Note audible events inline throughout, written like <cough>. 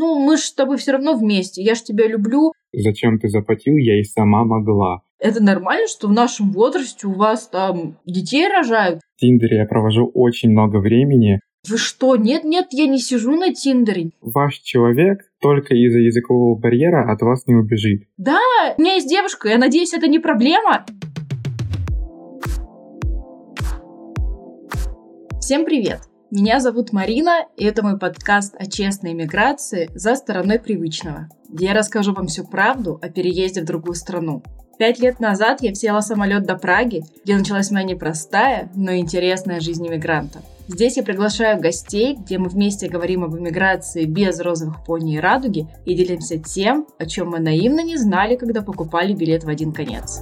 ну, мы ж с тобой все равно вместе, я ж тебя люблю. Зачем ты заплатил, я и сама могла. Это нормально, что в нашем возрасте у вас там детей рожают? В Тиндере я провожу очень много времени. Вы что? Нет-нет, я не сижу на Тиндере. Ваш человек только из-за языкового барьера от вас не убежит. Да, у меня есть девушка, я надеюсь, это не проблема. Всем привет! Меня зовут Марина, и это мой подкаст о честной миграции за стороной привычного, где я расскажу вам всю правду о переезде в другую страну. Пять лет назад я села самолет до Праги, где началась моя непростая, но интересная жизнь иммигранта. Здесь я приглашаю гостей, где мы вместе говорим об иммиграции без розовых пони и радуги и делимся тем, о чем мы наивно не знали, когда покупали билет в один конец.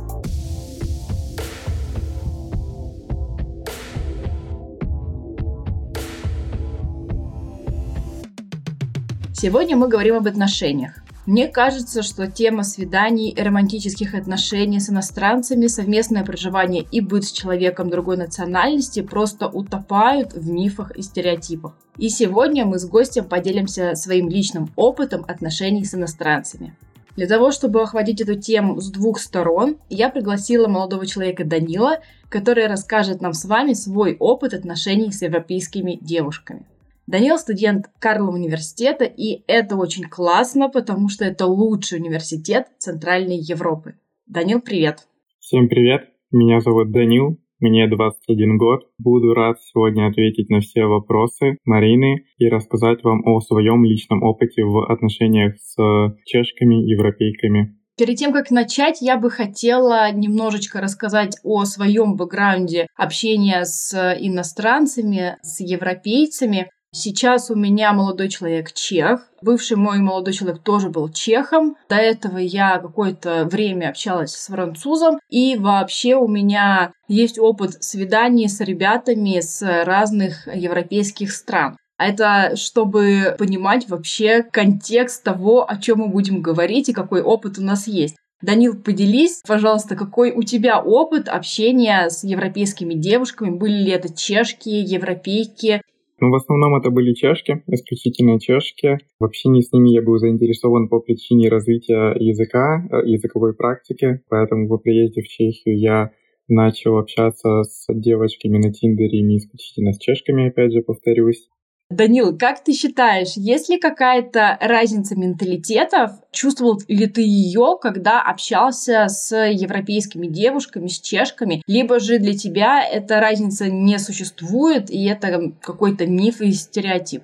Сегодня мы говорим об отношениях. Мне кажется, что тема свиданий романтических отношений с иностранцами, совместное проживание и быт с человеком другой национальности просто утопают в мифах и стереотипах. И сегодня мы с гостем поделимся своим личным опытом отношений с иностранцами. Для того, чтобы охватить эту тему с двух сторон, я пригласила молодого человека Данила, который расскажет нам с вами свой опыт отношений с европейскими девушками. Данил студент Карлова университета, и это очень классно, потому что это лучший университет Центральной Европы. Данил, привет! Всем привет! Меня зовут Данил, мне 21 год. Буду рад сегодня ответить на все вопросы Марины и рассказать вам о своем личном опыте в отношениях с чешками, европейками. Перед тем, как начать, я бы хотела немножечко рассказать о своем бэкграунде общения с иностранцами, с европейцами. Сейчас у меня молодой человек чех. Бывший мой молодой человек тоже был чехом. До этого я какое-то время общалась с французом. И вообще у меня есть опыт свиданий с ребятами с разных европейских стран. А это чтобы понимать вообще контекст того, о чем мы будем говорить и какой опыт у нас есть. Данил, поделись, пожалуйста, какой у тебя опыт общения с европейскими девушками? Были ли это чешки, европейки? Ну, в основном это были чешки, исключительно чешки. В общении с ними я был заинтересован по причине развития языка, э, языковой практики, поэтому по приезде в Чехию я начал общаться с девочками на Тиндере, не исключительно с чешками, опять же, повторюсь. Данил, как ты считаешь, есть ли какая-то разница менталитетов? Чувствовал ли ты ее, когда общался с европейскими девушками, с чешками? Либо же для тебя эта разница не существует, и это какой-то миф и стереотип?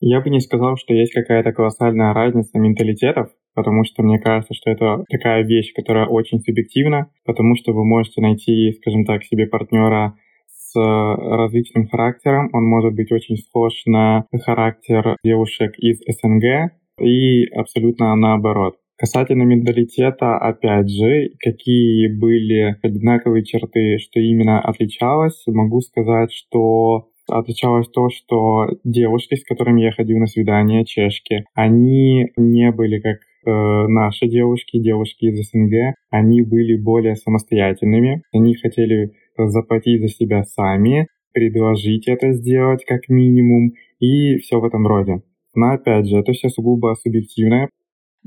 Я бы не сказал, что есть какая-то колоссальная разница менталитетов, потому что мне кажется, что это такая вещь, которая очень субъективна, потому что вы можете найти, скажем так, себе партнера различным характером. Он может быть очень схож на характер девушек из СНГ и абсолютно наоборот. Касательно менталитета, опять же, какие были одинаковые черты, что именно отличалось, могу сказать, что отличалось то, что девушки, с которыми я ходил на свидание, чешки, они не были как э, наши девушки, девушки из СНГ, они были более самостоятельными, они хотели заплатить за себя сами, предложить это сделать как минимум и все в этом роде. Но опять же, это все сугубо субъективное.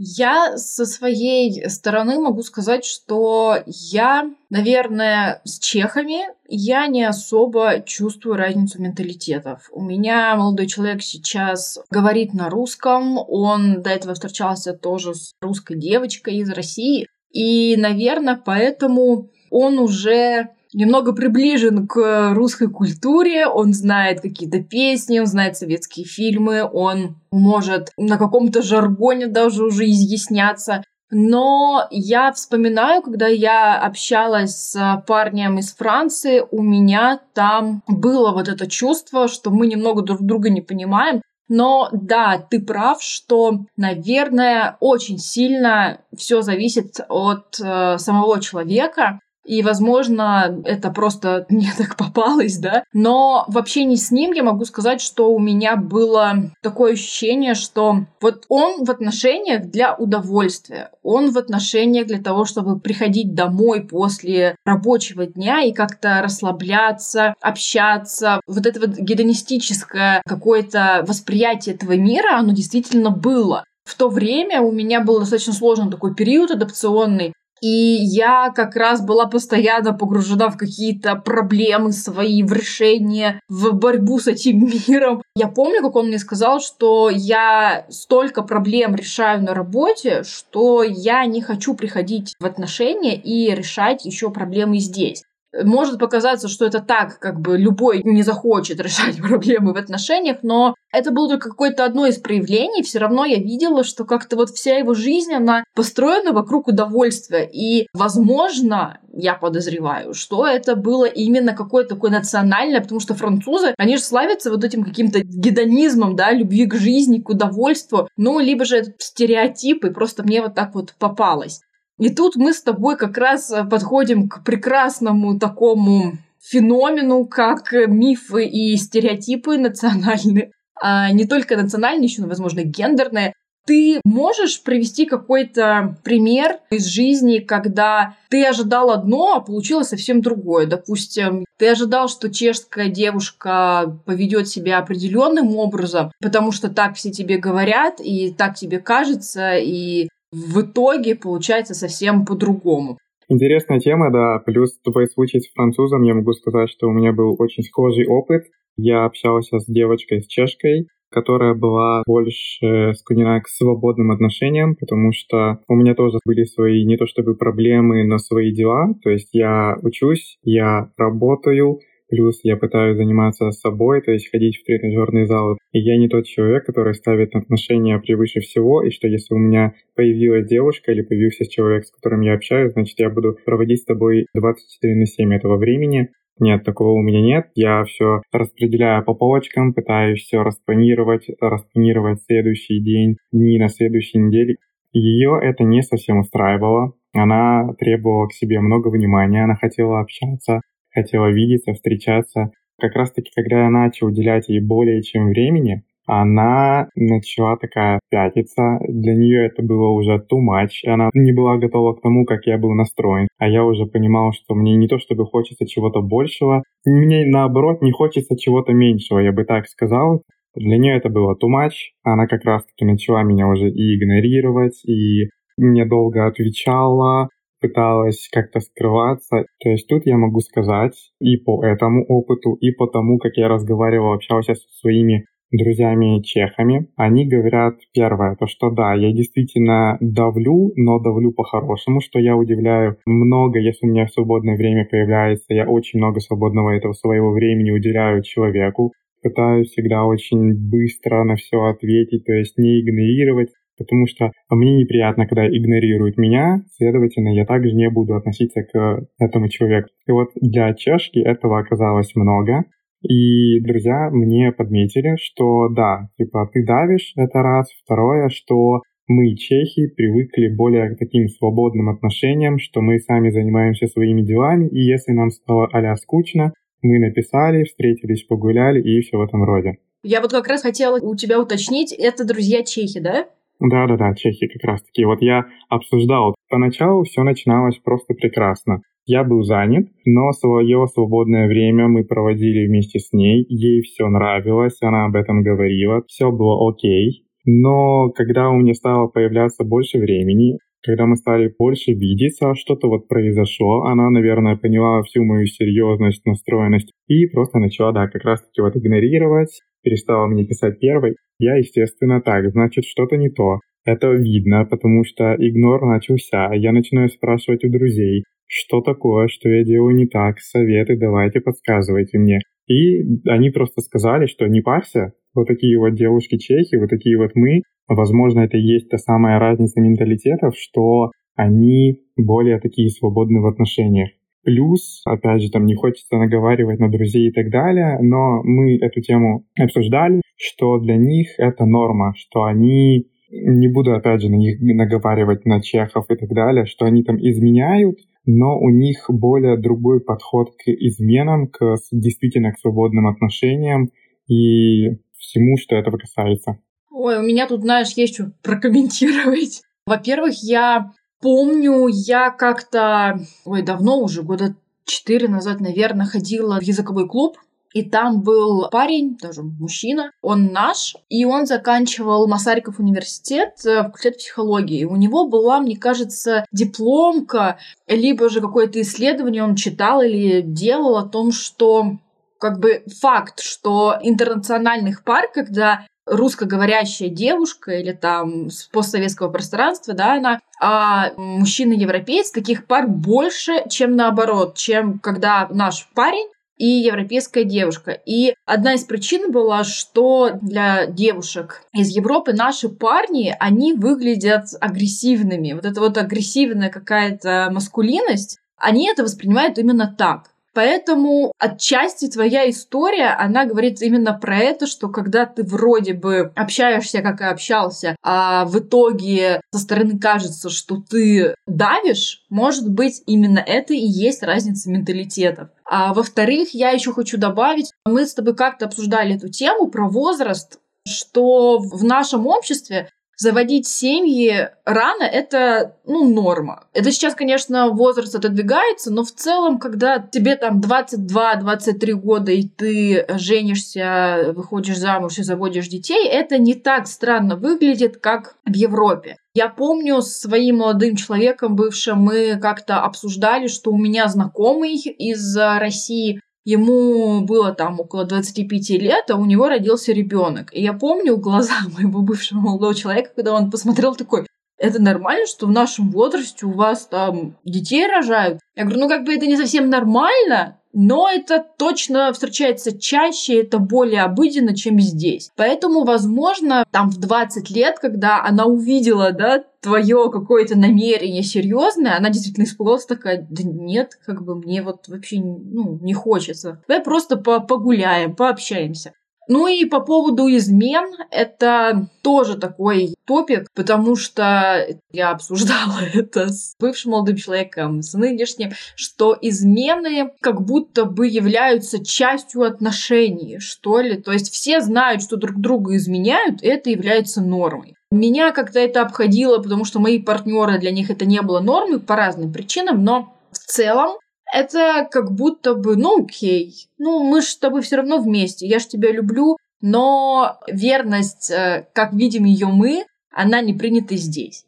Я со своей стороны могу сказать, что я, наверное, с чехами я не особо чувствую разницу менталитетов. У меня молодой человек сейчас говорит на русском, он до этого встречался тоже с русской девочкой из России, и, наверное, поэтому он уже немного приближен к русской культуре, он знает какие-то песни, он знает советские фильмы, он может на каком-то жаргоне даже уже изъясняться. Но я вспоминаю, когда я общалась с парнем из Франции, у меня там было вот это чувство, что мы немного друг друга не понимаем. Но да, ты прав, что, наверное, очень сильно все зависит от э, самого человека. И, возможно, это просто <laughs> мне так попалось, да. Но в общении с ним я могу сказать, что у меня было такое ощущение, что вот он в отношениях для удовольствия, он в отношениях для того, чтобы приходить домой после рабочего дня и как-то расслабляться, общаться. Вот это вот гедонистическое какое-то восприятие этого мира, оно действительно было. в то время у меня был достаточно сложный такой период адаптационный, и я как раз была постоянно погружена в какие-то проблемы свои, в решение, в борьбу с этим миром. Я помню, как он мне сказал, что я столько проблем решаю на работе, что я не хочу приходить в отношения и решать еще проблемы здесь. Может показаться, что это так, как бы любой не захочет <laughs> решать проблемы в отношениях, но это было только какое-то одно из проявлений. Все равно я видела, что как-то вот вся его жизнь, она построена вокруг удовольствия. И, возможно, я подозреваю, что это было именно какое-то такое национальное, потому что французы, они же славятся вот этим каким-то гедонизмом, да, любви к жизни, к удовольствию. Ну, либо же это стереотипы, просто мне вот так вот попалось. И тут мы с тобой как раз э, подходим к прекрасному такому феномену, как мифы и стереотипы национальные. А не только национальные, еще, возможно, гендерные. Ты можешь привести какой-то пример из жизни, когда ты ожидал одно, а получилось совсем другое? Допустим, ты ожидал, что чешская девушка поведет себя определенным образом, потому что так все тебе говорят, и так тебе кажется, и в итоге получается совсем по-другому. Интересная тема, да. Плюс твой случай с французом, я могу сказать, что у меня был очень схожий опыт. Я общался с девочкой, с чешкой, которая была больше склонена к свободным отношениям, потому что у меня тоже были свои не то чтобы проблемы, но свои дела. То есть я учусь, я работаю, Плюс я пытаюсь заниматься собой, то есть ходить в тренажерный зал. И я не тот человек, который ставит отношения превыше всего, и что если у меня появилась девушка или появился человек, с которым я общаюсь, значит, я буду проводить с тобой 24 на 7 этого времени. Нет, такого у меня нет. Я все распределяю по полочкам, пытаюсь все распланировать, распланировать следующий день, дни на следующей неделе. Ее это не совсем устраивало. Она требовала к себе много внимания, она хотела общаться, хотела видеться, встречаться. Как раз-таки, когда я начал уделять ей более чем времени, она начала такая пятиться. Для нее это было уже too much. Она не была готова к тому, как я был настроен. А я уже понимал, что мне не то чтобы хочется чего-то большего, мне наоборот не хочется чего-то меньшего, я бы так сказал. Для нее это было too much. Она как раз-таки начала меня уже и игнорировать, и мне долго отвечала, пыталась как-то скрываться. То есть тут я могу сказать и по этому опыту, и по тому, как я разговаривал, общался со своими друзьями-чехами, они говорят первое, то что да, я действительно давлю, но давлю по-хорошему, что я удивляю много, если у меня свободное время появляется, я очень много свободного этого своего времени уделяю человеку, пытаюсь всегда очень быстро на все ответить, то есть не игнорировать, потому что мне неприятно, когда игнорируют меня, следовательно, я также не буду относиться к этому человеку. И вот для чешки этого оказалось много, и друзья мне подметили, что да, типа ты давишь, это раз. Второе, что мы, чехи, привыкли более к таким свободным отношениям, что мы сами занимаемся своими делами, и если нам стало а скучно, мы написали, встретились, погуляли и все в этом роде. Я вот как раз хотела у тебя уточнить, это друзья чехи, да? Да-да-да, Чехия как раз-таки. Вот я обсуждал, поначалу все начиналось просто прекрасно. Я был занят, но свое свободное время мы проводили вместе с ней. Ей все нравилось, она об этом говорила, все было окей. Но когда у меня стало появляться больше времени, когда мы стали больше видеться, что-то вот произошло, она, наверное, поняла всю мою серьезность, настроенность и просто начала, да, как раз-таки вот игнорировать, перестала мне писать первой. Я, естественно, так, значит, что-то не то. Это видно, потому что игнор начался. Я начинаю спрашивать у друзей, что такое, что я делаю не так, советы давайте, подсказывайте мне. И они просто сказали, что не парься, вот такие вот девушки-чехи, вот такие вот мы. Возможно, это и есть та самая разница менталитетов, что они более такие свободны в отношениях. Плюс, опять же, там не хочется наговаривать на друзей и так далее, но мы эту тему обсуждали, что для них это норма, что они, не буду опять же на них наговаривать на чехов и так далее, что они там изменяют, но у них более другой подход к изменам, к действительно к свободным отношениям и всему, что этого касается. Ой, у меня тут, знаешь, есть что прокомментировать. <laughs> Во-первых, я Помню, я как-то, ой, давно уже, года четыре назад, наверное, ходила в языковой клуб. И там был парень, тоже мужчина, он наш, и он заканчивал Масариков университет, э, факультет психологии. У него была, мне кажется, дипломка, либо же какое-то исследование он читал или делал о том, что как бы факт, что интернациональных пар, когда русскоговорящая девушка или там с постсоветского пространства, да, она, а мужчина-европеец, таких пар больше, чем наоборот, чем когда наш парень и европейская девушка. И одна из причин была, что для девушек из Европы наши парни, они выглядят агрессивными. Вот эта вот агрессивная какая-то маскулинность, они это воспринимают именно так. Поэтому отчасти твоя история, она говорит именно про это, что когда ты вроде бы общаешься, как и общался, а в итоге со стороны кажется, что ты давишь, может быть, именно это и есть разница менталитетов. А во-вторых, я еще хочу добавить, мы с тобой как-то обсуждали эту тему про возраст, что в нашем обществе заводить семьи рано — это, ну, норма. Это сейчас, конечно, возраст отодвигается, но в целом, когда тебе там 22-23 года, и ты женишься, выходишь замуж и заводишь детей, это не так странно выглядит, как в Европе. Я помню, с своим молодым человеком бывшим мы как-то обсуждали, что у меня знакомый из России ему было там около 25 лет, а у него родился ребенок. И я помню глаза <laughs> моего бывшего молодого человека, когда он посмотрел такой, это нормально, что в нашем возрасте у вас там детей рожают? Я говорю, ну как бы это не совсем нормально, но это точно встречается чаще, это более обыденно, чем здесь. Поэтому, возможно, там в 20 лет, когда она увидела, да, твое какое-то намерение серьезное, она действительно испугалась такая, да нет, как бы мне вот вообще ну, не хочется. Давай просто погуляем, пообщаемся. Ну и по поводу измен, это тоже такой топик, потому что я обсуждала <laughs> это с бывшим молодым человеком, с нынешним, что измены как будто бы являются частью отношений, что ли. То есть все знают, что друг друга изменяют, и это является нормой. Меня как-то это обходило, потому что мои партнеры для них это не было нормой по разным причинам, но в целом это как будто бы, ну окей, ну мы же с тобой все равно вместе, я же тебя люблю, но верность, э, как видим ее мы, она не принята здесь.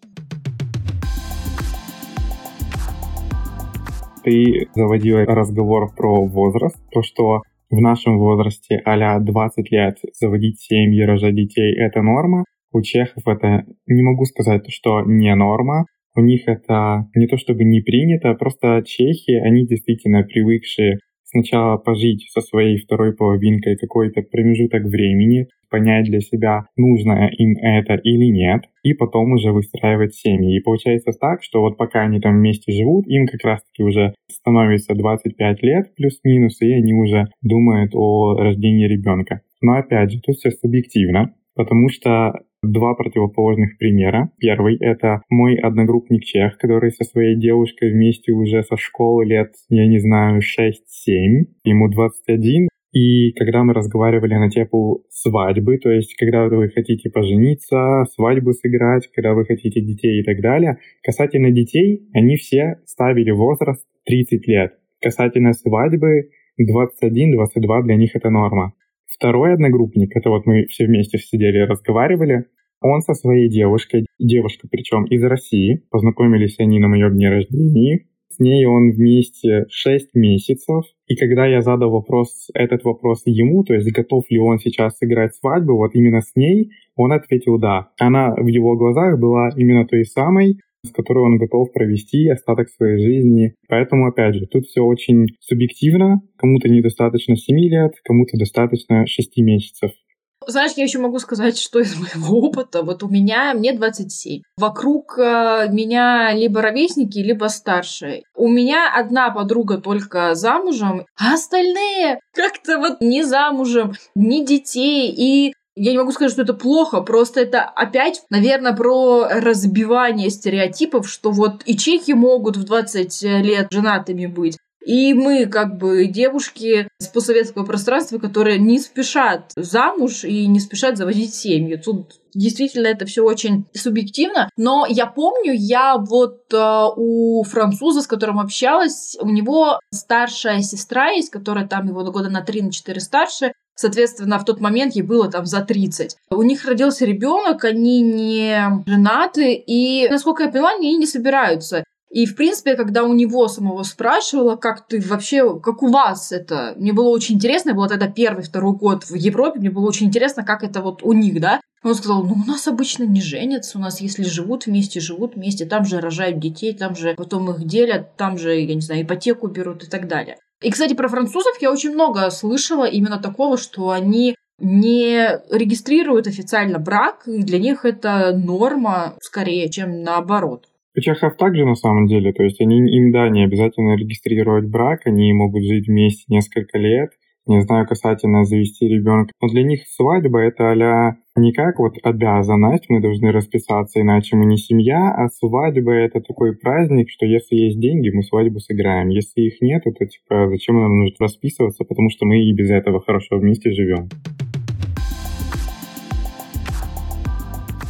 Ты заводила разговор про возраст, то, что в нашем возрасте а 20 лет заводить семьи, рожать детей — это норма. У чехов это, не могу сказать, что не норма, у них это не то чтобы не принято, просто чехи, они действительно привыкшие сначала пожить со своей второй половинкой какой-то промежуток времени, понять для себя, нужно им это или нет, и потом уже выстраивать семьи. И получается так, что вот пока они там вместе живут, им как раз-таки уже становится 25 лет плюс-минус, и они уже думают о рождении ребенка. Но опять же, тут все субъективно, потому что два противоположных примера. Первый — это мой одногруппник чех, который со своей девушкой вместе уже со школы лет, я не знаю, 6-7, ему 21, и когда мы разговаривали на тему свадьбы, то есть когда вы хотите пожениться, свадьбу сыграть, когда вы хотите детей и так далее, касательно детей, они все ставили возраст 30 лет. Касательно свадьбы 21-22 для них это норма. Второй одногруппник, это вот мы все вместе сидели и разговаривали, он со своей девушкой, девушка причем из России, познакомились они на моем дне рождения, с ней он вместе 6 месяцев. И когда я задал вопрос, этот вопрос ему, то есть готов ли он сейчас сыграть свадьбу, вот именно с ней, он ответил «да». Она в его глазах была именно той самой, с которой он готов провести остаток своей жизни. Поэтому, опять же, тут все очень субъективно. Кому-то недостаточно 7 лет, кому-то достаточно 6 месяцев. Знаешь, я еще могу сказать, что из моего <laughs> опыта. Вот у меня, мне 27. Вокруг э, меня либо ровесники, либо старшие. У меня одна подруга только замужем, а остальные как-то вот не замужем, ни детей. И я не могу сказать, что это плохо, просто это опять, наверное, про разбивание стереотипов, что вот и чехи могут в 20 лет женатыми быть, и мы, как бы, девушки с постсоветского пространства, которые не спешат замуж и не спешат заводить семьи. Тут действительно это все очень субъективно. Но я помню, я вот э, у француза, с которым общалась, у него старшая сестра есть, которая там его года на 3-4 на старше, Соответственно, в тот момент ей было там за 30. У них родился ребенок, они не женаты, и, насколько я поняла, они не собираются. И, в принципе, когда у него самого спрашивала, как ты вообще, как у вас это, мне было очень интересно, я была тогда первый, второй год в Европе, мне было очень интересно, как это вот у них, да. Он сказал, ну, у нас обычно не женятся, у нас, если живут вместе, живут вместе, там же рожают детей, там же потом их делят, там же, я не знаю, ипотеку берут и так далее. И, кстати, про французов я очень много слышала именно такого, что они не регистрируют официально брак, и для них это норма скорее, чем наоборот. У чехов также на самом деле, то есть они, им, да, не обязательно регистрировать брак, они могут жить вместе несколько лет, не знаю, касательно завести ребенка. Но для них свадьба это а не как вот обязанность, мы должны расписаться, иначе мы не семья, а свадьба это такой праздник, что если есть деньги, мы свадьбу сыграем. Если их нет, то типа зачем нам нужно расписываться, потому что мы и без этого хорошо вместе живем.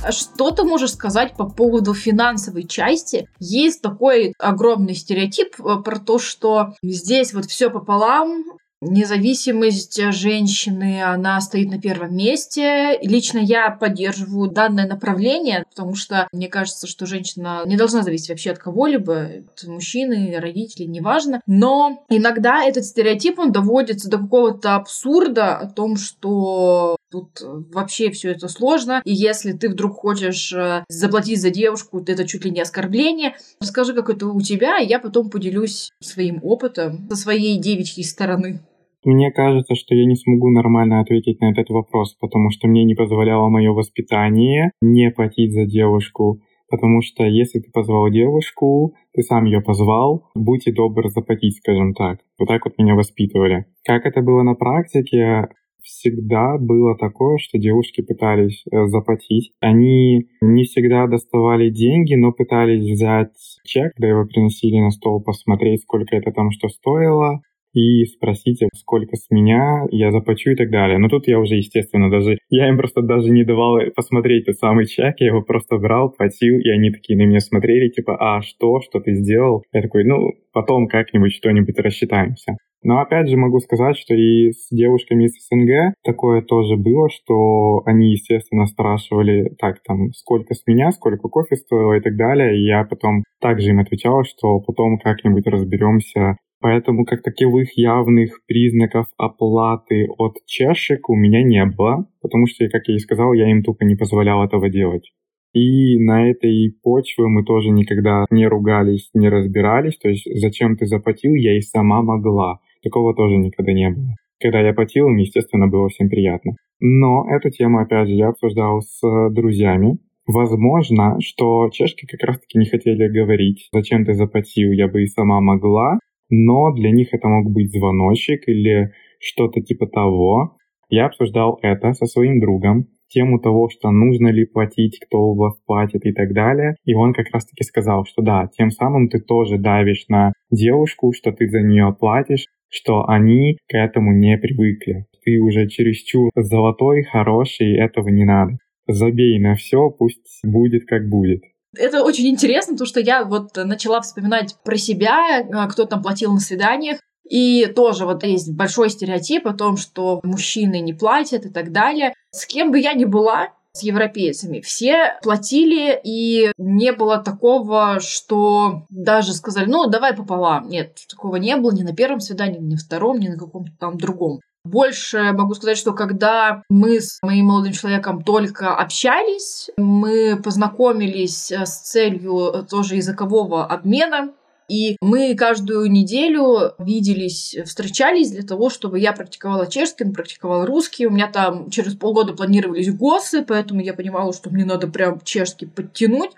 А что ты можешь сказать по поводу финансовой части? Есть такой огромный стереотип э, про то, что здесь вот все пополам, Независимость женщины, она стоит на первом месте. Лично я поддерживаю данное направление, потому что мне кажется, что женщина не должна зависеть вообще от кого-либо, от мужчины, родителей, неважно. Но иногда этот стереотип, он доводится до какого-то абсурда о том, что Тут вообще все это сложно. И если ты вдруг хочешь э, заплатить за девушку, то это чуть ли не оскорбление. Расскажи, как это у тебя, и я потом поделюсь своим опытом со своей девичьей стороны. Мне кажется, что я не смогу нормально ответить на этот вопрос, потому что мне не позволяло мое воспитание не платить за девушку. Потому что если ты позвал девушку, ты сам ее позвал, будьте добр заплатить, скажем так. Вот так вот меня воспитывали. Как это было на практике, всегда было такое, что девушки пытались э, заплатить. Они не всегда доставали деньги, но пытались взять чек, когда его приносили на стол, посмотреть, сколько это там что стоило, и спросите, сколько с меня, я заплачу и так далее. Но тут я уже, естественно, даже, я им просто даже не давал посмотреть тот самый чек, я его просто брал, платил, и они такие на меня смотрели, типа, а что, что ты сделал? Я такой, ну, потом как-нибудь что-нибудь рассчитаемся. Но опять же могу сказать, что и с девушками из СНГ такое тоже было, что они, естественно, спрашивали, так, там, сколько с меня, сколько кофе стоило и так далее. И я потом также им отвечал, что потом как-нибудь разберемся Поэтому как таковых явных признаков оплаты от чешек у меня не было, потому что, как я и сказал, я им тупо не позволял этого делать. И на этой почве мы тоже никогда не ругались, не разбирались. То есть, зачем ты заплатил, я и сама могла. Такого тоже никогда не было. Когда я платил, им, естественно, было всем приятно. Но эту тему, опять же, я обсуждал с друзьями. Возможно, что чешки как раз-таки не хотели говорить, зачем ты заплатил, я бы и сама могла, но для них это мог быть звоночек или что-то типа того. Я обсуждал это со своим другом, тему того, что нужно ли платить, кто у вас платит и так далее. И он как раз-таки сказал, что да, тем самым ты тоже давишь на девушку, что ты за нее платишь, что они к этому не привыкли. Ты уже чересчур золотой, хороший, этого не надо. Забей на все, пусть будет как будет. Это очень интересно, потому что я вот начала вспоминать про себя, э, кто там платил на свиданиях. И тоже вот есть большой стереотип о том, что мужчины не платят и так далее. С кем бы я ни была, с европейцами. Все платили, и не было такого, что даже сказали, ну, давай пополам. Нет, такого не было ни на первом свидании, ни на втором, ни на каком-то там другом. Больше могу сказать, что когда мы с моим молодым человеком только общались, мы познакомились э, с целью тоже языкового обмена, и мы каждую неделю виделись, встречались для того, чтобы я практиковала чешский, он практиковал русский. У меня там через полгода планировались ГОСы, поэтому я понимала, что мне надо прям чешский подтянуть.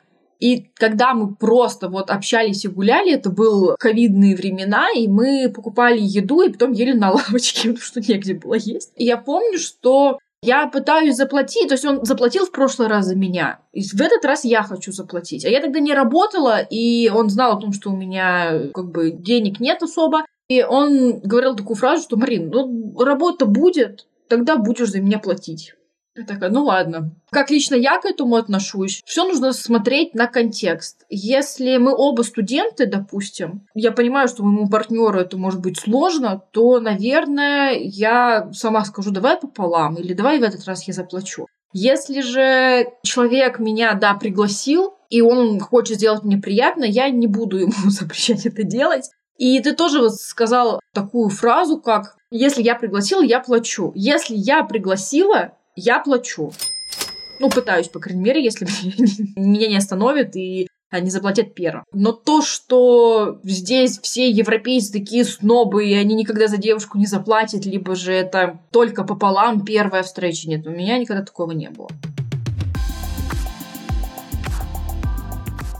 И когда мы просто вот общались и гуляли, это был ковидные времена, и мы покупали еду и потом ели на <laughs> лавочке, потому что негде было есть. И я помню, что я пытаюсь заплатить, то есть он заплатил в прошлый раз за меня. И в этот раз я хочу заплатить. А я тогда не работала, и он знал о том, что у меня как бы денег нет особо. И он говорил такую фразу, что, Марин, ну работа будет, тогда будешь за меня платить. Я такая, ну ладно. Как лично я к этому отношусь, все нужно смотреть на контекст. Если мы оба студенты, допустим, я понимаю, что моему партнеру это может быть сложно, то, наверное, я сама скажу, давай пополам, или давай в этот раз я заплачу. Если же человек меня, да, пригласил, и он хочет сделать мне приятно, я не буду <laughs> ему запрещать это делать. И ты тоже вот сказал такую фразу, как «если я пригласила, я плачу». Если я пригласила, я плачу. Ну, пытаюсь, по крайней мере, если <laughs> меня не остановят и они заплатят первым. Но то, что здесь все европейцы такие снобы, и они никогда за девушку не заплатят, либо же это только пополам первая встреча, нет, у меня никогда такого не было.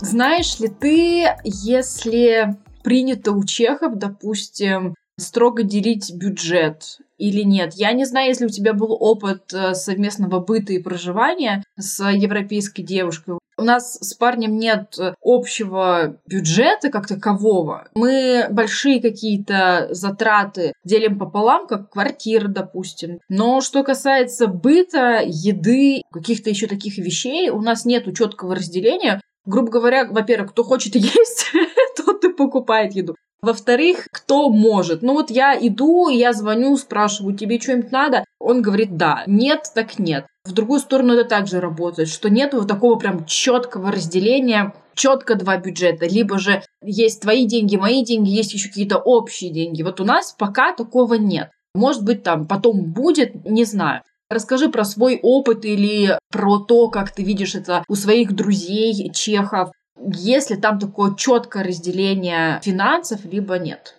Знаешь ли ты, если принято у чехов, допустим, строго делить бюджет или нет. Я не знаю, если у тебя был опыт э, совместного быта и проживания с европейской девушкой. У нас с парнем нет общего бюджета как такового. Мы большие какие-то затраты делим пополам, как квартира, допустим. Но что касается быта, еды, каких-то еще таких вещей, у нас нет четкого разделения. Грубо говоря, во-первых, кто хочет <laughs> есть, <laughs> тот и покупает еду. Во-вторых, кто может? Ну вот я иду, я звоню, спрашиваю, тебе что-нибудь надо? Он говорит, да. Нет, так нет. В другую сторону это также работает, что нет вот такого прям четкого разделения, четко два бюджета. Либо же есть твои деньги, мои деньги, есть еще какие-то общие деньги. Вот у нас пока такого нет. Может быть, там потом будет, не знаю. Расскажи про свой опыт или про то, как ты видишь это у своих друзей, чехов. Если там такое четкое разделение финансов, либо нет?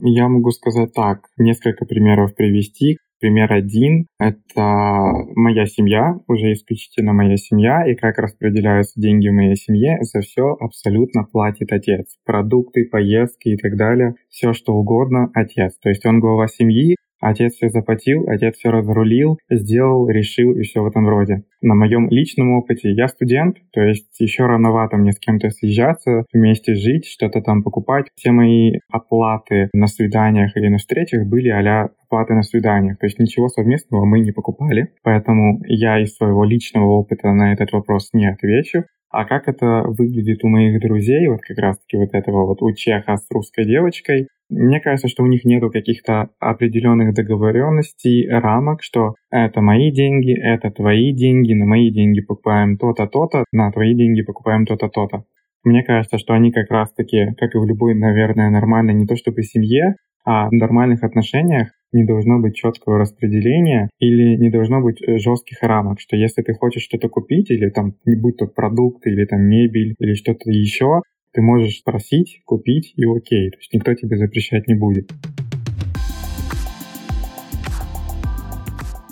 Я могу сказать так, несколько примеров привести. Пример один — это моя семья, уже исключительно моя семья, и как распределяются деньги в моей семье, за все абсолютно платит отец. Продукты, поездки и так далее, все что угодно — отец. То есть он глава семьи, Отец все заплатил, отец все разрулил, сделал, решил и все в этом роде. На моем личном опыте я студент, то есть еще рановато мне с кем-то съезжаться, вместе жить, что-то там покупать. Все мои оплаты на свиданиях или на встречах были а оплаты на свиданиях. То есть ничего совместного мы не покупали. Поэтому я из своего личного опыта на этот вопрос не отвечу. А как это выглядит у моих друзей, вот как раз-таки вот этого вот у чеха с русской девочкой, мне кажется, что у них нету каких-то определенных договоренностей, рамок, что это мои деньги, это твои деньги, на мои деньги покупаем то-то, то-то, на твои деньги покупаем то-то, то-то. Мне кажется, что они как раз-таки, как и в любой, наверное, нормальной, не то чтобы семье, а в нормальных отношениях не должно быть четкого распределения или не должно быть э, жестких рамок, что если ты хочешь что-то купить или там, будь то продукт или там мебель или что-то еще, ты можешь спросить, купить и окей. То есть никто тебе запрещать не будет.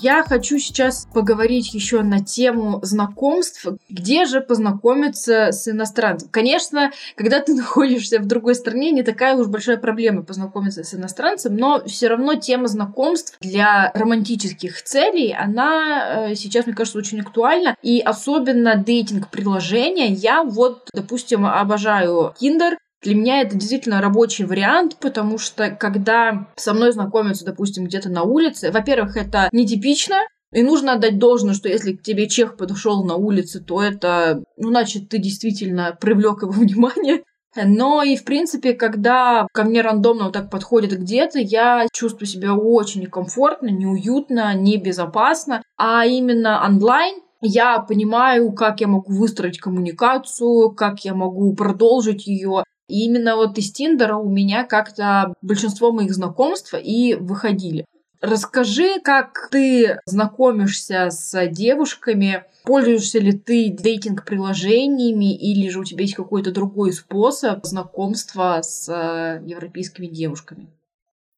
Я хочу сейчас поговорить еще на тему знакомств. Где же познакомиться с иностранцем? Конечно, когда ты <laughs> находишься в другой стране, не такая уж большая проблема познакомиться с иностранцем, но все равно тема знакомств для романтических целей, она э, сейчас, мне кажется, очень актуальна. И особенно дейтинг-приложения. Я вот, допустим, обожаю Tinder, для меня это действительно рабочий вариант, потому что когда со мной знакомятся, допустим, где-то на улице, во-первых, это нетипично, и нужно отдать должное, что если к тебе чех подошел на улице, то это, ну, значит, ты действительно привлек его <laughs> внимание. Но и, в принципе, когда ко мне рандомно вот так подходит где-то, я чувствую себя очень некомфортно, неуютно, небезопасно. А именно онлайн я понимаю, как я могу выстроить коммуникацию, как я могу продолжить ее. И именно вот из Тиндера у меня как-то большинство моих знакомств и выходили. Расскажи, как ты знакомишься с девушками, пользуешься ли ты дейтинг-приложениями или же у тебя есть какой-то другой способ знакомства с э, европейскими девушками?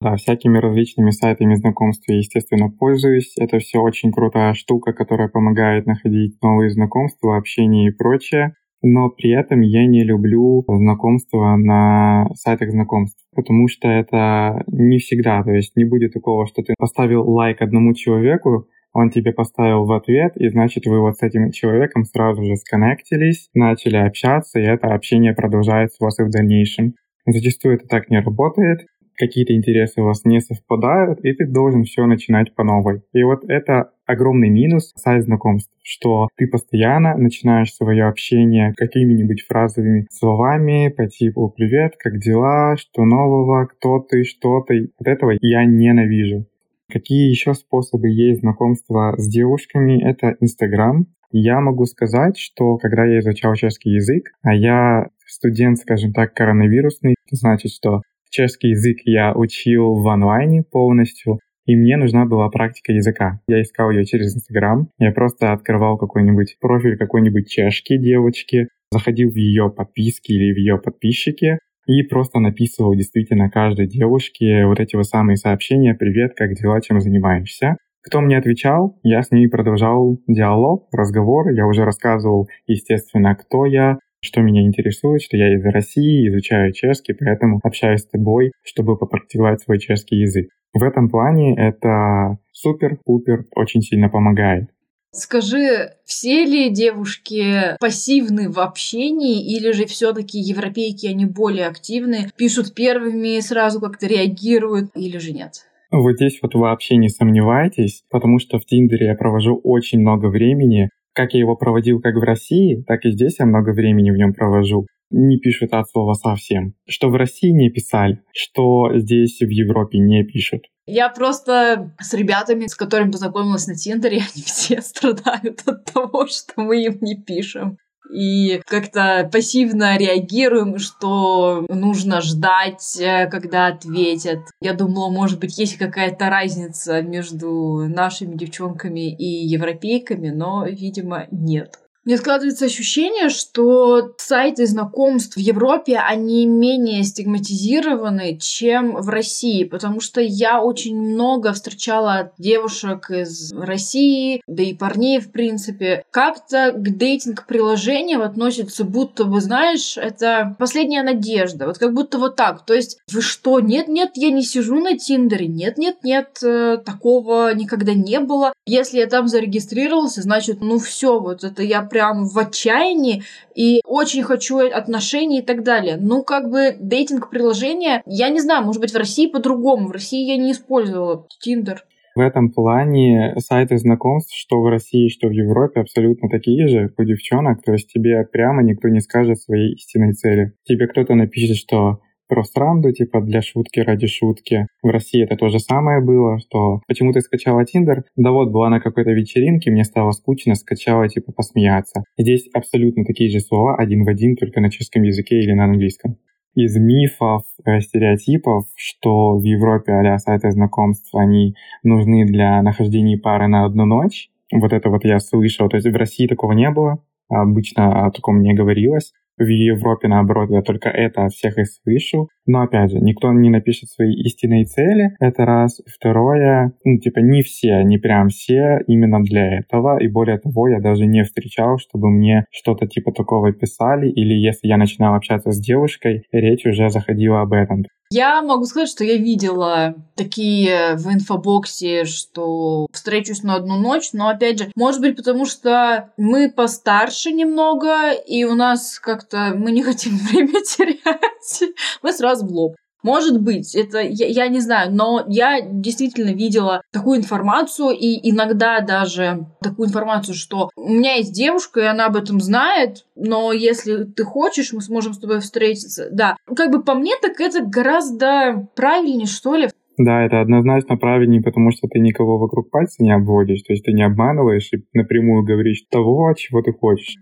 Да, всякими различными сайтами знакомств я, естественно, пользуюсь. Это все очень крутая штука, которая помогает находить новые знакомства, общение и прочее но при этом я не люблю знакомства на сайтах знакомств, потому что это не всегда, то есть не будет такого, что ты поставил лайк одному человеку, он тебе поставил в ответ, и значит вы вот с этим человеком сразу же сконнектились, начали общаться, и это общение продолжается у вас и в дальнейшем. Зачастую это так не работает, какие-то интересы у вас не совпадают, и ты должен все начинать по новой. И вот это огромный минус сайт знакомств, что ты постоянно начинаешь свое общение какими-нибудь фразовыми словами по типу «Привет, как дела? Что нового? Кто ты? Что ты?» Вот этого я ненавижу. Какие еще способы есть знакомства с девушками? Это Инстаграм. Я могу сказать, что когда я изучал чешский язык, а я студент, скажем так, коронавирусный, значит, что чешский язык я учил в онлайне полностью, и мне нужна была практика языка. Я искал ее через Инстаграм. Я просто открывал какой-нибудь профиль какой-нибудь чешки девочки, заходил в ее подписки или в ее подписчики и просто написывал действительно каждой девушке вот эти вот самые сообщения «Привет, как дела, чем занимаешься?». Кто мне отвечал, я с ними продолжал диалог, разговор. Я уже рассказывал, естественно, кто я, что меня интересует, что я из России, изучаю чешский, поэтому общаюсь с тобой, чтобы попрактиковать свой чешский язык. В этом плане это супер-пупер очень сильно помогает. Скажи, все ли девушки пассивны в общении, или же все-таки европейки, они более активны, пишут первыми, сразу как-то реагируют, или же нет? Вот здесь вот вообще не сомневайтесь, потому что в Тиндере я провожу очень много времени. Как я его проводил как в России, так и здесь я много времени в нем провожу не пишут от слова совсем. Что в России не писали, что здесь в Европе не пишут. Я просто с ребятами, с которыми познакомилась на Тиндере, <laughs> они все страдают от того, что мы им не пишем. И как-то пассивно реагируем, что нужно ждать, э, когда ответят. Я думала, может быть, есть какая-то разница между нашими девчонками и европейками, но, видимо, нет. Мне складывается ощущение, что сайты знакомств в Европе, они менее стигматизированы, чем в России, потому что я очень много встречала девушек из России, да и парней, в принципе. Как-то к дейтинг-приложениям относятся, будто бы, знаешь, это последняя надежда. Вот как будто вот так. То есть, вы что, нет-нет, я не сижу на Тиндере, нет-нет-нет, э, такого никогда не было. Если я там зарегистрировался, значит, ну все, вот это я прям в отчаянии и очень хочу отношений и так далее. Ну, как бы дейтинг-приложение, я не знаю, может быть, в России по-другому. В России я не использовала Тиндер. В этом плане сайты знакомств, что в России, что в Европе, абсолютно такие же у девчонок. То есть тебе прямо никто не скажет своей истинной цели. Тебе кто-то напишет, что Пространду, типа для шутки ради шутки. В России это то же самое было, что почему ты скачала Тиндер? Да вот, была на какой-то вечеринке, мне стало скучно, скачала, типа, посмеяться. Здесь абсолютно такие же слова, один в один, только на чешском языке или на английском. Из мифов, э, стереотипов, что в Европе а сайты знакомств, они нужны для нахождения пары на одну ночь, вот это вот я слышал. То есть в России такого не было, обычно о таком не говорилось. В Европе, наоборот, я только это от всех и слышу. Но, опять же, никто не напишет свои истинные цели, это раз. Второе, ну, типа, не все, не прям все именно для этого. И более того, я даже не встречал, чтобы мне что-то типа такого писали, или если я начинал общаться с девушкой, речь уже заходила об этом. Я могу сказать, что я видела такие в инфобоксе, что встречусь на одну ночь, но опять же, может быть, потому что мы постарше немного, и у нас как-то мы не <laughs> хотим время терять. Мы сразу в лоб. Может быть, это я, я не знаю, но я действительно видела такую информацию и иногда даже такую информацию, что у меня есть девушка, и она об этом знает, но если ты хочешь, мы сможем с тобой встретиться. Да, как бы по мне, так это гораздо правильнее, что ли. Да, это однозначно правильнее, потому что ты никого вокруг пальца не обводишь, то есть ты не обманываешь и напрямую говоришь того, чего ты хочешь.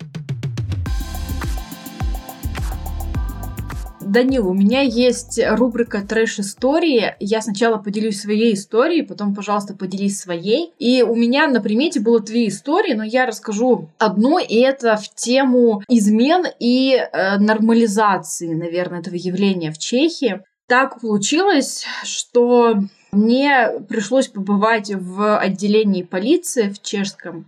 Данил, у меня есть рубрика «Трэш-истории». Я сначала поделюсь своей историей, потом, пожалуйста, поделись своей. И у меня на примете было две истории, но я расскажу одну, и это в тему измен и э, нормализации, наверное, этого явления в Чехии. Так получилось, что мне пришлось побывать в отделении полиции в чешском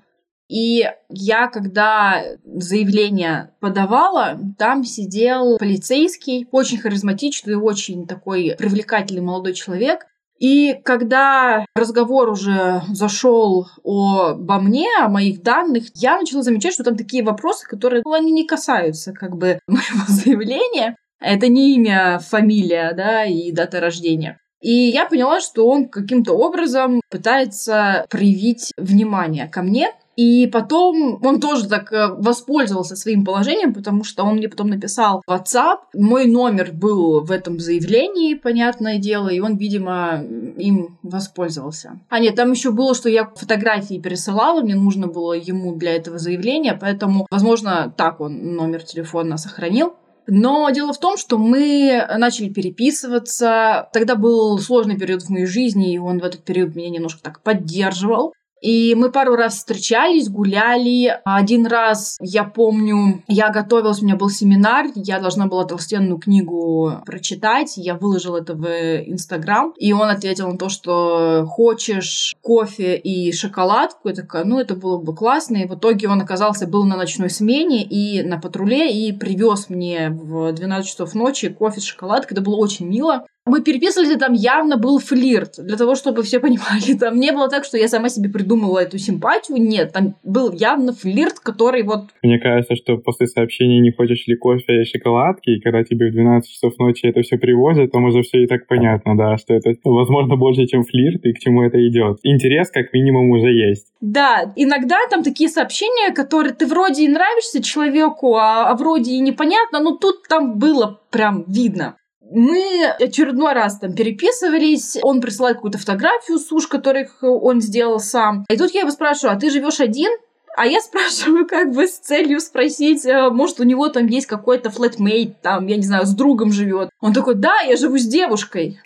и я, когда заявление подавала, там сидел полицейский, очень харизматичный, очень такой привлекательный молодой человек. И когда разговор уже зашел обо мне, о моих данных, я начала замечать, что там такие вопросы, которые, ну, они не касаются как бы <laughs> моего заявления. Это не имя, фамилия, да, и дата рождения. И я поняла, что он каким-то образом пытается проявить внимание ко мне, и потом он тоже так э, воспользовался своим положением, потому что он мне потом написал WhatsApp. Мой номер был в этом заявлении, понятное дело, и он, видимо, им воспользовался. А нет, там еще было, что я фотографии пересылала, мне нужно было ему для этого заявления, поэтому, возможно, так он номер телефона сохранил. Но дело в том, что мы начали переписываться. Тогда был сложный период в моей жизни, и он в этот период меня немножко так поддерживал. И мы пару раз встречались, гуляли. Один раз, я помню, я готовилась, у меня был семинар, я должна была толстенную книгу прочитать, я выложила это в Инстаграм, и он ответил на то, что хочешь кофе и шоколадку, я такая, ну, это было бы классно, и в итоге он оказался, был на ночной смене и на патруле, и привез мне в 12 часов ночи кофе с шоколадкой, это было очень мило. Мы переписывались, и там явно был флирт, для того, чтобы все понимали. <laughs> Там не было так, что я сама себе придумала эту симпатию. Нет, там был явно флирт, который вот... Мне кажется, что после сообщения «не хочешь ли кофе и шоколадки», и когда тебе в 12 часов ночи это все привозят, там уже все и так понятно, да, что это, возможно, больше, чем флирт, и к чему это идет. Интерес, как минимум, уже есть. Да, иногда там такие сообщения, которые ты вроде и нравишься человеку, а, а вроде и непонятно, но тут там было прям видно мы очередной раз там переписывались, он присылает какую-то фотографию суш, которых он сделал сам. И тут я его спрашиваю, а ты живешь один? А я <laughs> спрашиваю как бы с целью спросить, э, может, у него там есть какой-то флетмейт, там, я не знаю, с другом живет. Он такой, да, я живу с девушкой.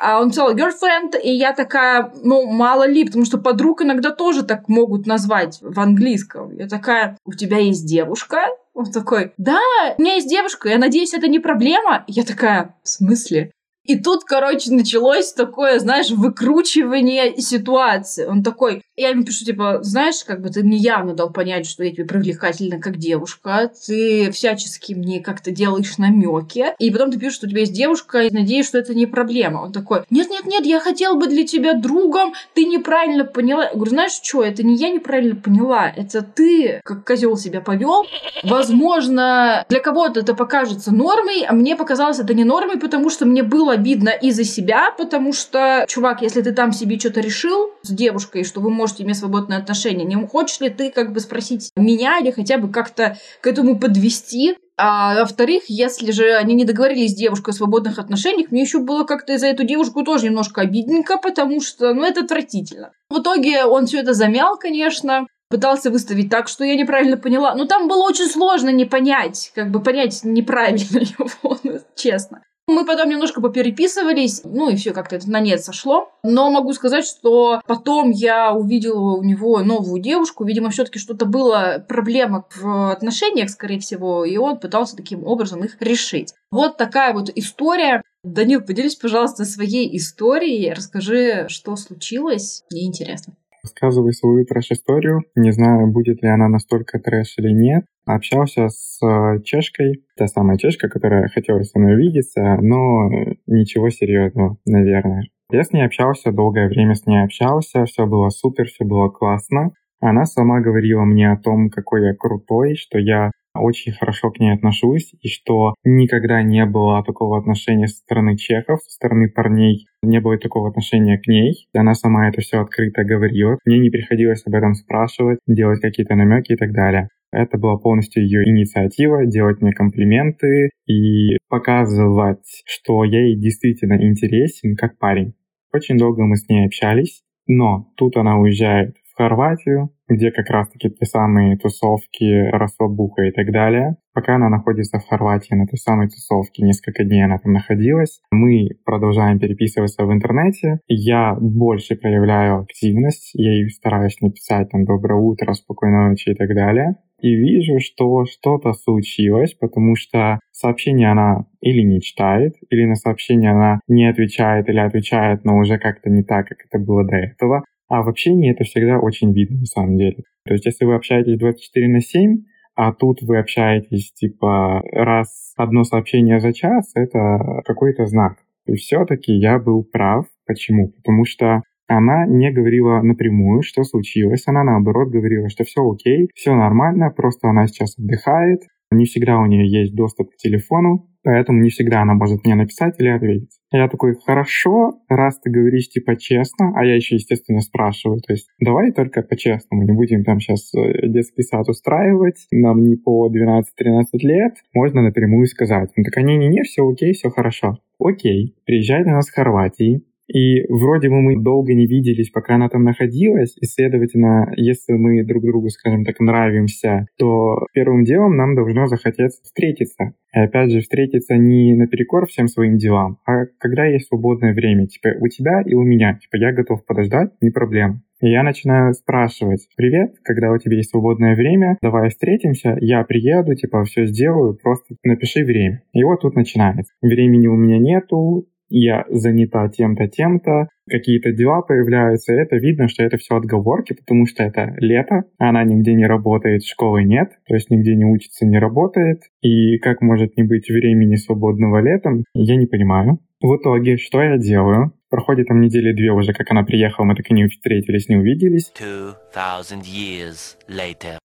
А он сказал girlfriend, и я такая, ну, мало ли, потому что подруг иногда тоже так могут назвать в английском. Я такая, у тебя есть девушка? Он такой, да, у меня есть девушка, я надеюсь, это не проблема. Я такая, в смысле? И тут, короче, началось такое, знаешь, выкручивание ситуации. Он такой, я ему пишу, типа, знаешь, как бы ты мне явно дал понять, что я тебе привлекательна как девушка, ты всячески мне как-то делаешь намеки, и потом ты пишешь, что у тебя есть девушка, и надеюсь, что это не проблема. Он такой, нет-нет-нет, я хотел бы для тебя другом, ты неправильно поняла. Я говорю, знаешь что, это не я неправильно поняла, это ты как козел себя повел. Возможно, для кого-то это покажется нормой, а мне показалось это не нормой, потому что мне было обидно и за себя, потому что, чувак, если ты там себе что-то решил с девушкой, что вы можете иметь свободные отношения, не хочешь ли ты как бы спросить меня или хотя бы как-то к этому подвести, а во-вторых, если же они не договорились с девушкой о свободных отношениях, мне еще было как-то из-за эту девушку тоже немножко обидненько, потому что, ну, это отвратительно. В итоге он все это замял, конечно, пытался выставить так, что я неправильно поняла. Но там было очень сложно не понять, как бы понять неправильно <laughs> его, ну, честно. Мы потом немножко попереписывались, ну и все как-то это на нет сошло. Но могу сказать, что потом я увидела у него новую девушку. Видимо, все-таки что-то было, проблема в отношениях, скорее всего, и он пытался таким образом их решить. Вот такая вот история. Данил, поделись, пожалуйста, своей историей. Расскажи, что случилось. Мне интересно. Рассказывай свою трэш-историю. Не знаю, будет ли она настолько трэш или нет. Общался с э, чешкой, та самая чешка, которая хотела со мной увидеться, но ничего серьезного, наверное. Я с ней общался, долгое время с ней общался, все было супер, все было классно. Она сама говорила мне о том, какой я крутой, что я очень хорошо к ней отношусь, и что никогда не было такого отношения со стороны чехов, со стороны парней, не было такого отношения к ней. Она сама это все открыто говорила. Мне не приходилось об этом спрашивать, делать какие-то намеки и так далее. Это была полностью ее инициатива делать мне комплименты и показывать, что я ей действительно интересен как парень. Очень долго мы с ней общались, но тут она уезжает Хорватию, где как раз-таки те самые тусовки, расслабуха и так далее. Пока она находится в Хорватии на той самой тусовке, несколько дней она там находилась, мы продолжаем переписываться в интернете. Я больше проявляю активность, я ей стараюсь написать там «доброе утро», «спокойной ночи» и так далее. И вижу, что что-то случилось, потому что сообщение она или не читает, или на сообщение она не отвечает, или отвечает, но уже как-то не так, как это было до этого. А в общении это всегда очень видно на самом деле. То есть если вы общаетесь 24 на 7, а тут вы общаетесь типа раз одно сообщение за час, это какой-то знак. И все-таки я был прав. Почему? Потому что она не говорила напрямую, что случилось. Она наоборот говорила, что все окей, все нормально, просто она сейчас отдыхает, Не всегда у нее есть доступ к телефону, поэтому не всегда она может мне написать или ответить. Я такой, хорошо, раз ты говоришь типа честно, а я еще, естественно, спрашиваю, то есть давай только по-честному, не будем там сейчас э, детский сад устраивать, нам не по 12-13 лет, можно напрямую сказать. Он такая, не-не-не, все окей, все хорошо. Окей, приезжай до нас в Хорватии, и вроде бы мы долго не виделись, пока она там находилась, и, следовательно, если мы друг другу, скажем так, нравимся, то первым делом нам должно захотеться встретиться. И опять же, встретиться не наперекор всем своим делам, а когда есть свободное время, типа у тебя и у меня, типа я готов подождать, не проблема. И я начинаю спрашивать, привет, когда у тебя есть свободное время, давай встретимся, я приеду, типа все сделаю, просто напиши время. И вот тут начинается. Времени у меня нету, я занята тем-то, тем-то, какие-то дела появляются, это видно, что это все отговорки, потому что это лето, она нигде не работает, школы нет, то есть нигде не учится, не работает, и как может не быть времени свободного летом, я не понимаю. В итоге, что я делаю? Проходит там недели две уже, как она приехала, мы так и не встретились, не увиделись.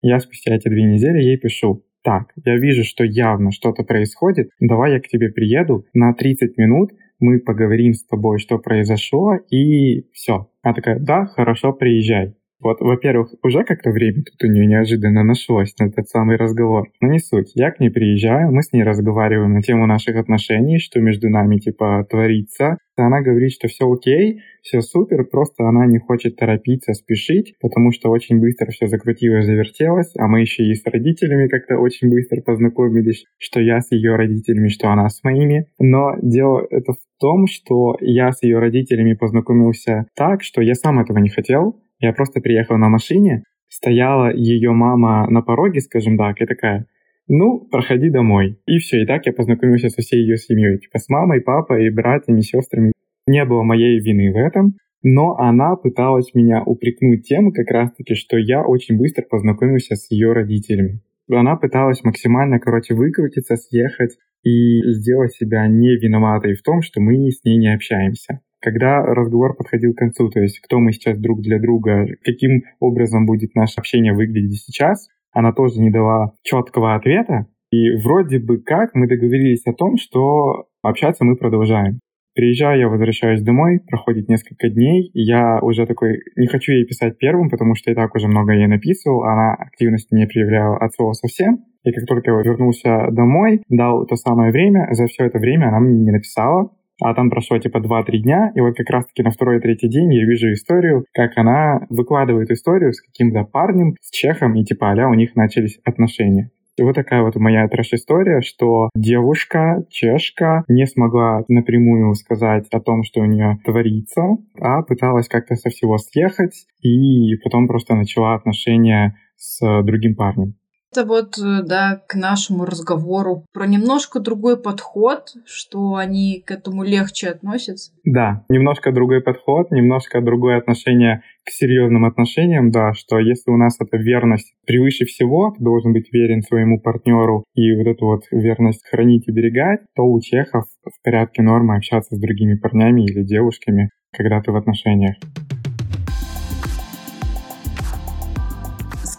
Я спустя эти две недели ей пишу, так, я вижу, что явно что-то происходит, давай я к тебе приеду на 30 минут, мы поговорим с тобой, что произошло, и все. Она такая, да, хорошо, приезжай. Вот, во-первых, уже как-то время тут у нее неожиданно нашлось на этот самый разговор. Но не суть. Я к ней приезжаю, мы с ней разговариваем на тему наших отношений, что между нами, типа, творится. Она говорит, что все окей, все супер, просто она не хочет торопиться, спешить, потому что очень быстро все закрутилось, завертелось, а мы еще и с родителями как-то очень быстро познакомились, что я с ее родителями, что она с моими. Но дело это в том, что я с ее родителями познакомился так, что я сам этого не хотел, я просто приехал на машине, стояла ее мама на пороге, скажем так, и такая, ну, проходи домой. И все, и так я познакомился со всей ее семьей, типа с мамой, папой, братьями, сестрами. Не было моей вины в этом, но она пыталась меня упрекнуть тем, как раз-таки, что я очень быстро познакомился с ее родителями. Она пыталась максимально, короче, выкрутиться, съехать и сделать себя не виноватой в том, что мы с ней не общаемся когда разговор подходил к концу, то есть кто мы сейчас друг для друга, каким образом будет наше общение выглядеть сейчас, она тоже не дала четкого ответа. И вроде бы как мы договорились о том, что общаться мы продолжаем. Приезжаю, я возвращаюсь домой, проходит несколько дней, и я уже такой, не хочу ей писать первым, потому что я так уже много ей написывал, она активности не проявляла от слова совсем. И как только я вернулся домой, дал то самое время, за все это время она мне не написала, а там прошло типа 2-3 дня, и вот как раз-таки на второй-третий день я вижу историю, как она выкладывает историю с каким-то парнем, с чехом, и типа а у них начались отношения. И вот такая вот моя трэш-история, что девушка, чешка, не смогла напрямую сказать о том, что у нее творится, а пыталась как-то со всего съехать, и потом просто начала отношения с другим парнем. Это вот, э, да, к нашему разговору про немножко другой подход, что они к этому легче относятся. Да, немножко другой подход, немножко другое отношение к серьезным отношениям, да, что если у нас эта верность превыше всего, ты должен быть верен своему партнеру и вот эту вот верность хранить и берегать, то у чехов в порядке нормы общаться с другими парнями или девушками, когда ты в отношениях.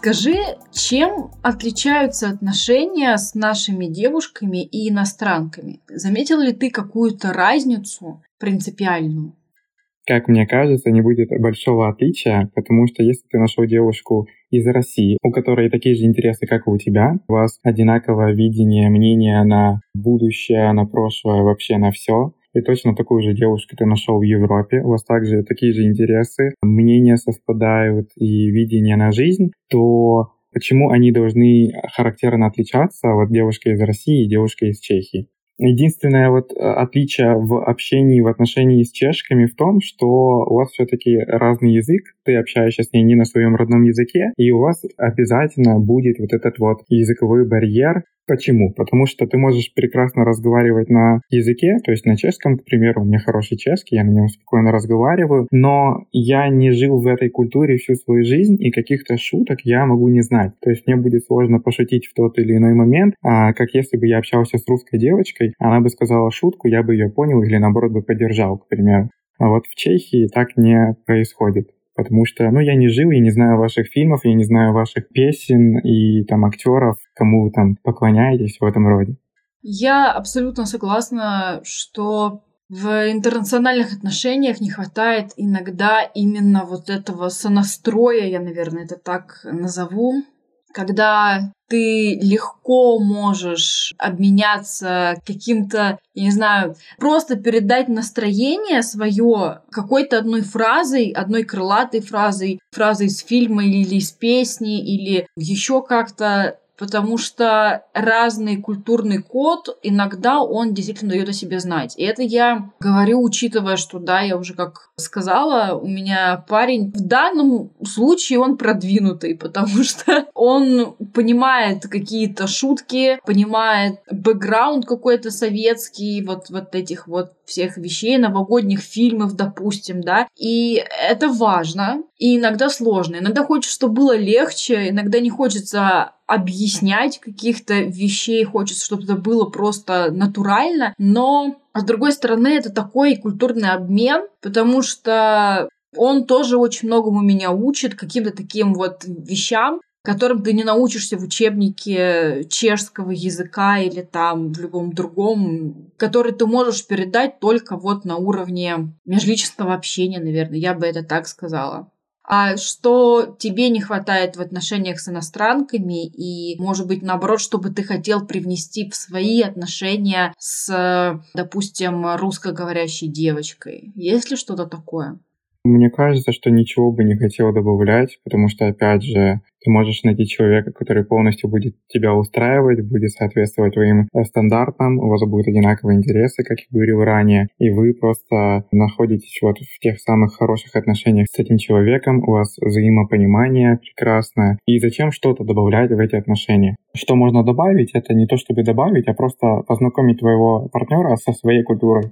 Скажи, чем отличаются отношения с нашими девушками и иностранками? Заметил ли ты какую-то разницу принципиальную? Как мне кажется, не будет большого отличия, потому что если ты нашел девушку из России, у которой такие же интересы, как и у тебя, у вас одинаковое видение, мнение на будущее, на прошлое, вообще на все, и точно такую же девушку ты нашел в Европе, у вас также такие же интересы, мнения совпадают и видение на жизнь, то почему они должны характерно отличаться, вот девушка из России и девушка из Чехии? Единственное вот э, отличие в общении, в отношении с чешками в том, что у вас все-таки разный язык, ты общаешься с ней не на своем родном языке, и у вас обязательно будет вот этот вот языковой барьер, Почему? Потому что ты можешь прекрасно разговаривать на языке, то есть на чешском, к примеру, у меня хороший чешский, я на нем спокойно разговариваю, но я не жил в этой культуре всю свою жизнь, и каких-то шуток я могу не знать. То есть мне будет сложно пошутить в тот или иной момент, а как если бы я общался с русской девочкой, она бы сказала шутку, я бы ее понял или наоборот бы поддержал, к примеру. А вот в Чехии так не происходит. Потому что, ну, я не жил, я не знаю ваших фильмов, я не знаю ваших песен и там актеров, кому вы там поклоняетесь в этом роде. Я абсолютно согласна, что в интернациональных отношениях не хватает иногда именно вот этого сонастроя, я, наверное, это так назову, когда ты легко можешь обменяться каким-то, я не знаю, просто передать настроение свое какой-то одной фразой, одной крылатой фразой, фразой из фильма или из песни, или еще как-то потому что разный культурный код иногда он действительно дает о себе знать. И это я говорю, учитывая, что да, я уже как сказала, у меня парень в данном случае он продвинутый, <laughs> потому что он понимает какие-то шутки, понимает бэкграунд какой-то советский, вот, вот этих вот всех вещей, новогодних фильмов, допустим, да, и это важно, и иногда сложно. Иногда хочется, чтобы было легче, иногда не хочется объяснять каких-то вещей, хочется, чтобы это было просто натурально, но с другой стороны, это такой культурный обмен, потому что он тоже очень многому меня учит, каким-то таким вот вещам, которым ты не научишься в учебнике чешского языка или там в любом другом, который ты можешь передать только вот на уровне межличностного общения, наверное, я бы это так сказала. А что тебе не хватает в отношениях с иностранками и, может быть, наоборот, чтобы ты хотел привнести в свои отношения с, допустим, русскоговорящей девочкой? Есть ли что-то такое? Мне кажется, что ничего бы не хотел добавлять, потому что, опять же, ты можешь найти человека, который полностью будет тебя устраивать, будет соответствовать твоим э, стандартам, у вас будут одинаковые интересы, как я говорил ранее, и вы просто находитесь вот в тех самых хороших отношениях с этим человеком, у вас взаимопонимание прекрасное, и зачем что-то добавлять в эти отношения? Что можно добавить, это не то чтобы добавить, а просто познакомить твоего партнера со своей культурой.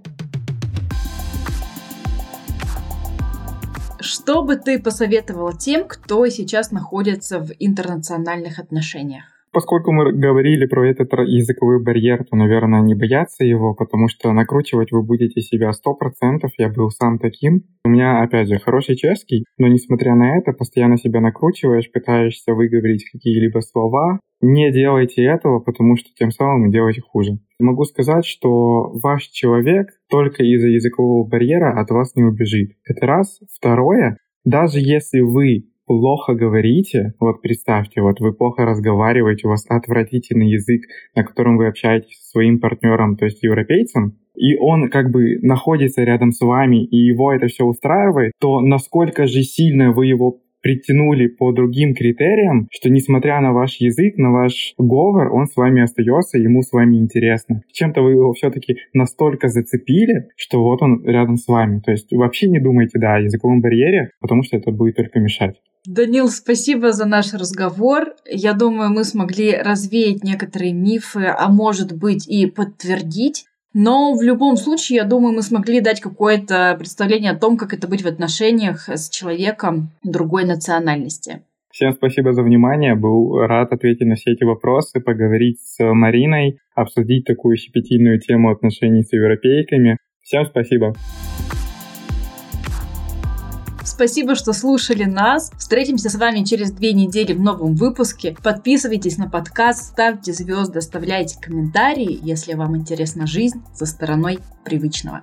Что бы ты посоветовал тем, кто сейчас находится в интернациональных отношениях? Поскольку мы говорили про этот языковой барьер, то, наверное, не бояться его, потому что накручивать вы будете себя сто процентов. Я был сам таким. У меня, опять же, хороший чешский, но несмотря на это, постоянно себя накручиваешь, пытаешься выговорить какие-либо слова. Не делайте этого, потому что тем самым делаете хуже. Могу сказать, что ваш человек только из-за языкового барьера от вас не убежит. Это раз. Второе, даже если вы плохо говорите, вот представьте, вот вы плохо разговариваете, у вас отвратительный язык, на котором вы общаетесь со своим партнером, то есть европейцем, и он как бы находится рядом с вами, и его это все устраивает, то насколько же сильно вы его притянули по другим критериям, что несмотря на ваш язык, на ваш говор, он с вами остается, ему с вами интересно. Чем-то вы его все-таки настолько зацепили, что вот он рядом с вами. То есть вообще не думайте, да, о языковом барьере, потому что это будет только мешать. Данил, спасибо за наш разговор. Я думаю, мы смогли развеять некоторые мифы, а может быть и подтвердить. Но в любом случае, я думаю, мы смогли дать какое-то представление о том, как это быть в отношениях с человеком другой национальности. Всем спасибо за внимание. Был рад ответить на все эти вопросы, поговорить с Мариной, обсудить такую щепетильную тему отношений с европейками. Всем спасибо. Спасибо, что слушали нас. Встретимся с вами через две недели в новом выпуске. Подписывайтесь на подкаст, ставьте звезды, оставляйте комментарии, если вам интересна жизнь за стороной привычного.